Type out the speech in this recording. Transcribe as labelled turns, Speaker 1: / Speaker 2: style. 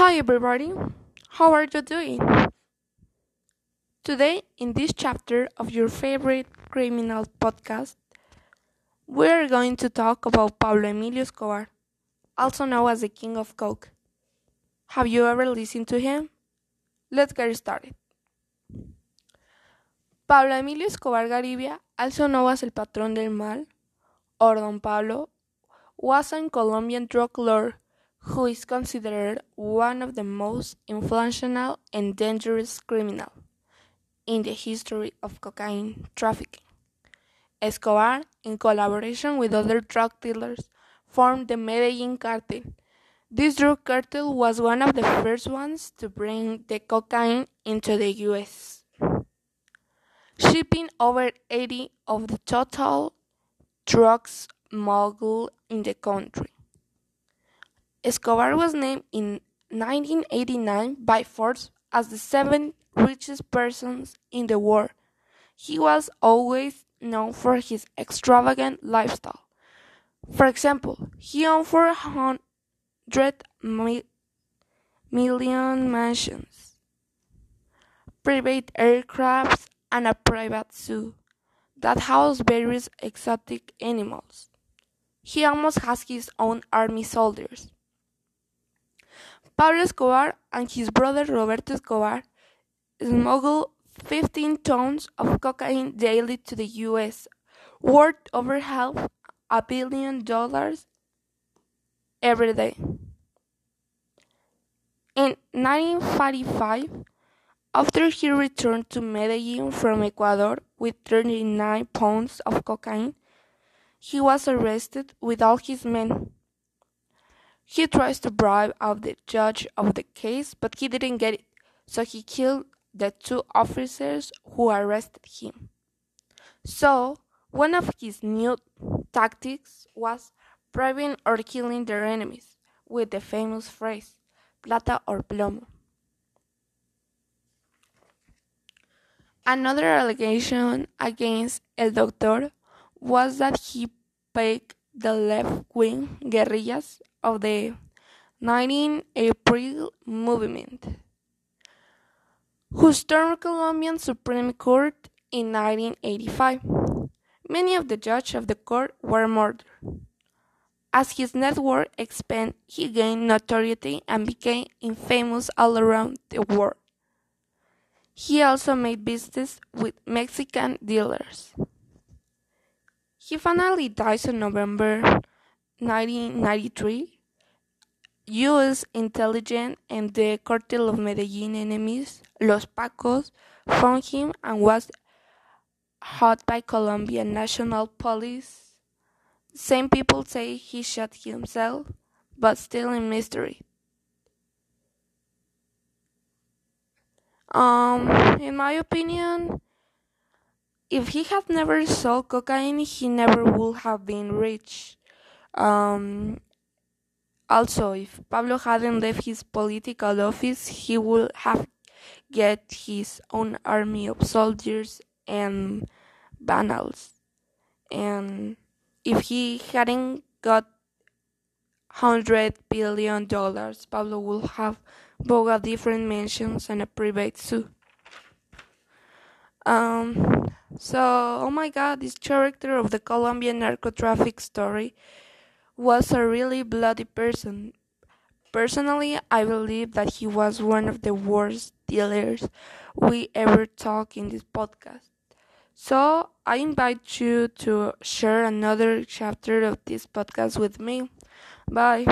Speaker 1: Hi, everybody. How are you doing? Today, in this chapter of your favorite criminal podcast, we're going to talk about Pablo Emilio Escobar, also known as the King of Coke. Have you ever listened to him? Let's get started. Pablo Emilio Escobar Gaviria, also known as El Patrón del Mal, or Don Pablo, was a Colombian drug lord who is considered one of the most influential and dangerous criminals in the history of cocaine trafficking. Escobar, in collaboration with other drug dealers, formed the Medellin cartel. This drug cartel was one of the first ones to bring the cocaine into the US, shipping over 80 of the total drugs smuggled in the country. Escobar was named in 1989 by Forbes as the seventh richest person in the world. He was always known for his extravagant lifestyle. For example, he owned 400 mi million mansions, private aircrafts, and a private zoo that housed various exotic animals. He almost has his own army soldiers. Pablo Escobar and his brother Roberto Escobar smuggled 15 tons of cocaine daily to the US, worth over half a billion dollars every day. In 1945, after he returned to Medellin from Ecuador with 39 pounds of cocaine, he was arrested with all his men. He tries to bribe out the judge of the case, but he didn't get it, so he killed the two officers who arrested him. So, one of his new tactics was bribing or killing their enemies with the famous phrase, plata or plomo. Another allegation against El Doctor was that he paid the left wing guerrillas of the 19 April movement, who stormed Colombian Supreme Court in 1985. Many of the judges of the court were murdered. As his network expanded, he gained notoriety and became infamous all around the world. He also made business with Mexican dealers. He finally dies in November 1993. U.S. intelligence and the cartel of Medellin enemies, Los Pacos, found him and was shot by Colombian National Police. Same people say he shot himself, but still a mystery. Um, in my opinion, if he had never sold cocaine, he never would have been rich. Um, also, if Pablo hadn't left his political office, he would have get his own army of soldiers and vandals. And if he hadn't got hundred billion dollars, Pablo would have bought a different mansions and a private zoo. Um, so, oh my god, this character of the Colombian narco traffic story was a really bloody person. Personally, I believe that he was one of the worst dealers we ever talked in this podcast. So, I invite you to share another chapter of this podcast with me. Bye.